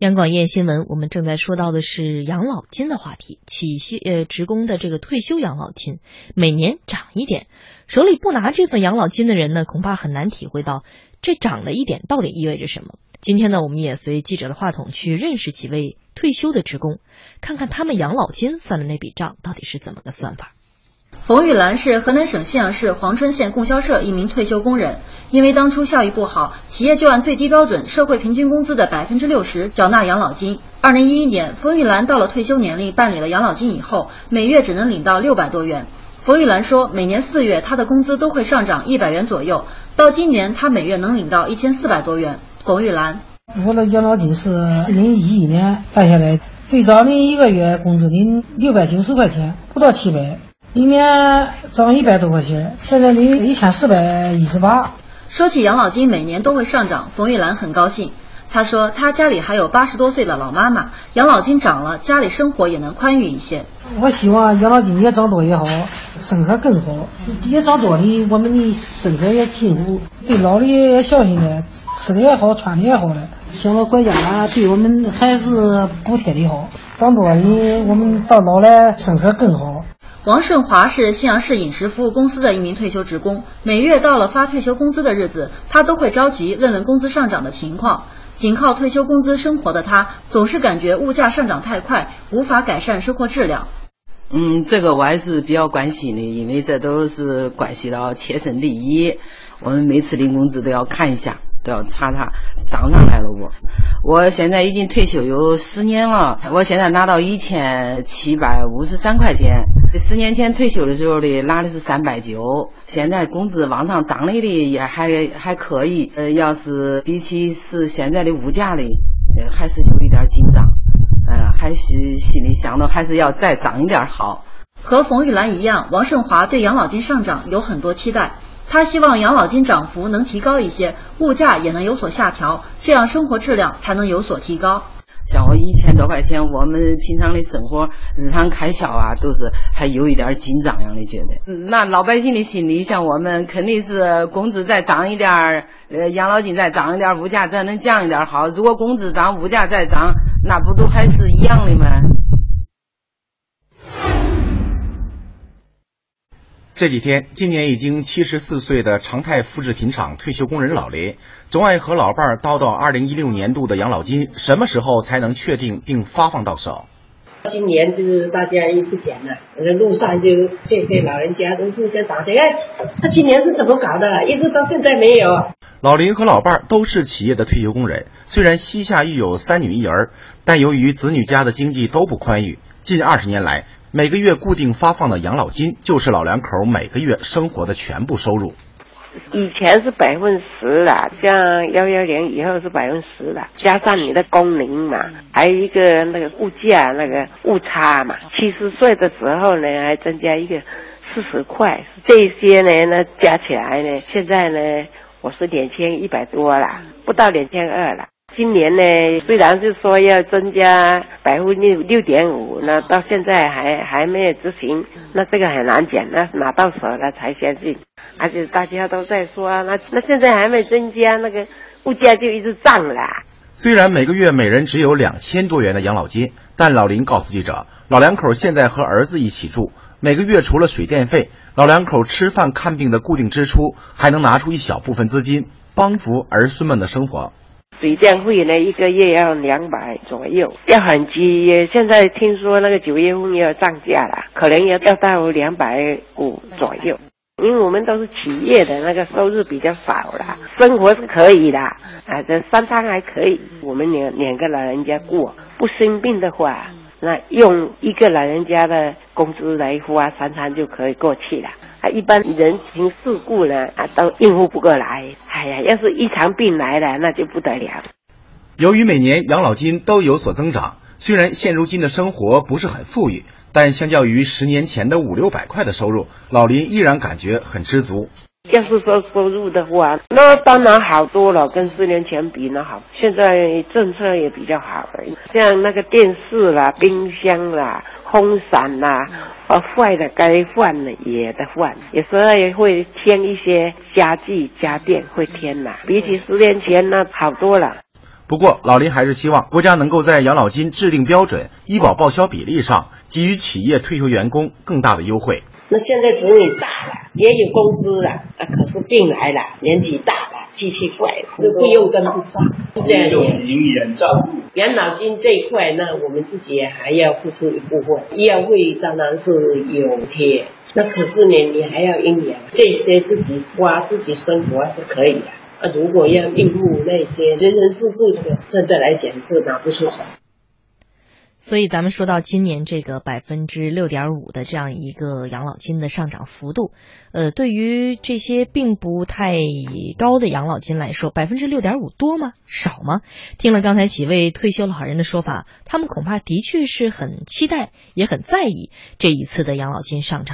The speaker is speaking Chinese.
央广夜新闻，我们正在说到的是养老金的话题。企休呃职工的这个退休养老金每年涨一点，手里不拿这份养老金的人呢，恐怕很难体会到这涨了一点到底意味着什么。今天呢，我们也随记者的话筒去认识几位退休的职工，看看他们养老金算的那笔账到底是怎么个算法。冯玉兰是河南省信阳市潢春县供销社一名退休工人。因为当初效益不好，企业就按最低标准社会平均工资的百分之六十缴纳养老金。二零一一年，冯玉兰到了退休年龄，办理了养老金以后，每月只能领到六百多元。冯玉兰说，每年四月她的工资都会上涨一百元左右，到今年她每月能领到一千四百多元。冯玉兰，我的养老金是二零一一年办下来，最早领一个月工资领六百九十块钱，不到七百，里面涨一百多块钱，现在领一千四百一十八。说起养老金每年都会上涨，冯玉兰很高兴。她说，她家里还有八十多岁的老妈妈，养老金涨了，家里生活也能宽裕一些。我希望养老金也涨多也好，生活更好。也涨多的，我们的生活也进步，对老的也孝心了，吃的也好，穿的也好了。希望国家对我们还是补贴的好，涨多的，我们到老了生活更好。王顺华是信阳市饮食服务公司的一名退休职工，每月到了发退休工资的日子，他都会着急问问工资上涨的情况。仅靠退休工资生活的他，总是感觉物价上涨太快，无法改善生活质量。嗯，这个我还是比较关心的，因为这都是关系到切身利益。我们每次领工资都要看一下。都要查查涨上来了不？我现在已经退休有十年了，我现在拿到一千七百五十三块钱。十年前退休的时候的拿的是三百九，现在工资往上涨了的也还还可以。呃，要是比起是现在的物价的，呃，还是有一点紧张。嗯，还是心里想着还是要再涨一点好。和冯玉兰一样，王胜华对养老金上涨有很多期待。他希望养老金涨幅能提高一些，物价也能有所下调，这样生活质量才能有所提高。像我一千多块钱，我们平常的生活、日常开销啊，都是还有一点紧张样的觉得。那老百姓的心理，像我们肯定是工资再涨一点儿，呃，养老金再涨一点儿，物价再能降一点儿好。如果工资涨，物价再涨，那不都还是一样的吗？这几天，今年已经七十四岁的常泰复制品厂退休工人老林，总爱和老伴儿叨叨二零一六年度的养老金什么时候才能确定并发放到手。今年就是大家一直讲了，那路上就这些老人家都互相打听，哎，他今年是怎么搞的？一直到现在没有。老林和老伴儿都是企业的退休工人，虽然膝下育有三女一儿，但由于子女家的经济都不宽裕，近二十年来。每个月固定发放的养老金，就是老两口每个月生活的全部收入。以前是百分十的，像幺幺零以后是百分十的，加上你的工龄嘛，还有一个那个物价那个误差嘛。七十岁的时候呢，还增加一个四十块，这些呢，那加起来呢，现在呢，我是两千一百多了，不到两千二了。今年呢，虽然是说要增加百分之六六点五，那到现在还还没有执行，那这个很难讲，那拿到手了才相信。而且大家都在说，那那现在还没增加，那个物价就一直涨了。虽然每个月每人只有两千多元的养老金，但老林告诉记者，老两口现在和儿子一起住，每个月除了水电费，老两口吃饭看病的固定支出，还能拿出一小部分资金帮扶儿孙们的生活。水电费呢，一个月要两百左右，要很急。现在听说那个九月份要涨价了，可能要要到两百五左右。因为我们都是企业的，那个收入比较少了，生活是可以的啊，这三餐还可以。我们两两个老人家过，不生病的话。那用一个老人家的工资来花三餐就可以过去了。啊，一般人情世故呢，啊，都应付不过来。哎呀，要是一场病来了，那就不得了。由于每年养老金都有所增长，虽然现如今的生活不是很富裕，但相较于十年前的五六百块的收入，老林依然感觉很知足。要是说收入的话，那当然好多了，跟四年前比那好。现在政策也比较好，像那个电视啦、冰箱啦、风扇啦，呃，坏的该换的也得换。有时候也会添一些家具家电，会添啦。比起十年前那好多了。不过，老林还是希望国家能够在养老金制定标准、医保报销比例上给予企业退休员工更大的优惠。那现在子女大了，也有工资了，啊，可是病来了，年纪大了，机器坏了，这费用跟不上，是这样的。营养照顾。养老金这一块，那我们自己还要付出一部分，医药费当然是有贴，那可是呢，你还要营养，这些自己花自己生活是可以的。啊，如果要应付那些人人事故，这个真的来讲是拿不出手。所以咱们说到今年这个百分之六点五的这样一个养老金的上涨幅度，呃，对于这些并不太高的养老金来说，百分之六点五多吗？少吗？听了刚才几位退休老人的说法，他们恐怕的确是很期待，也很在意这一次的养老金上涨。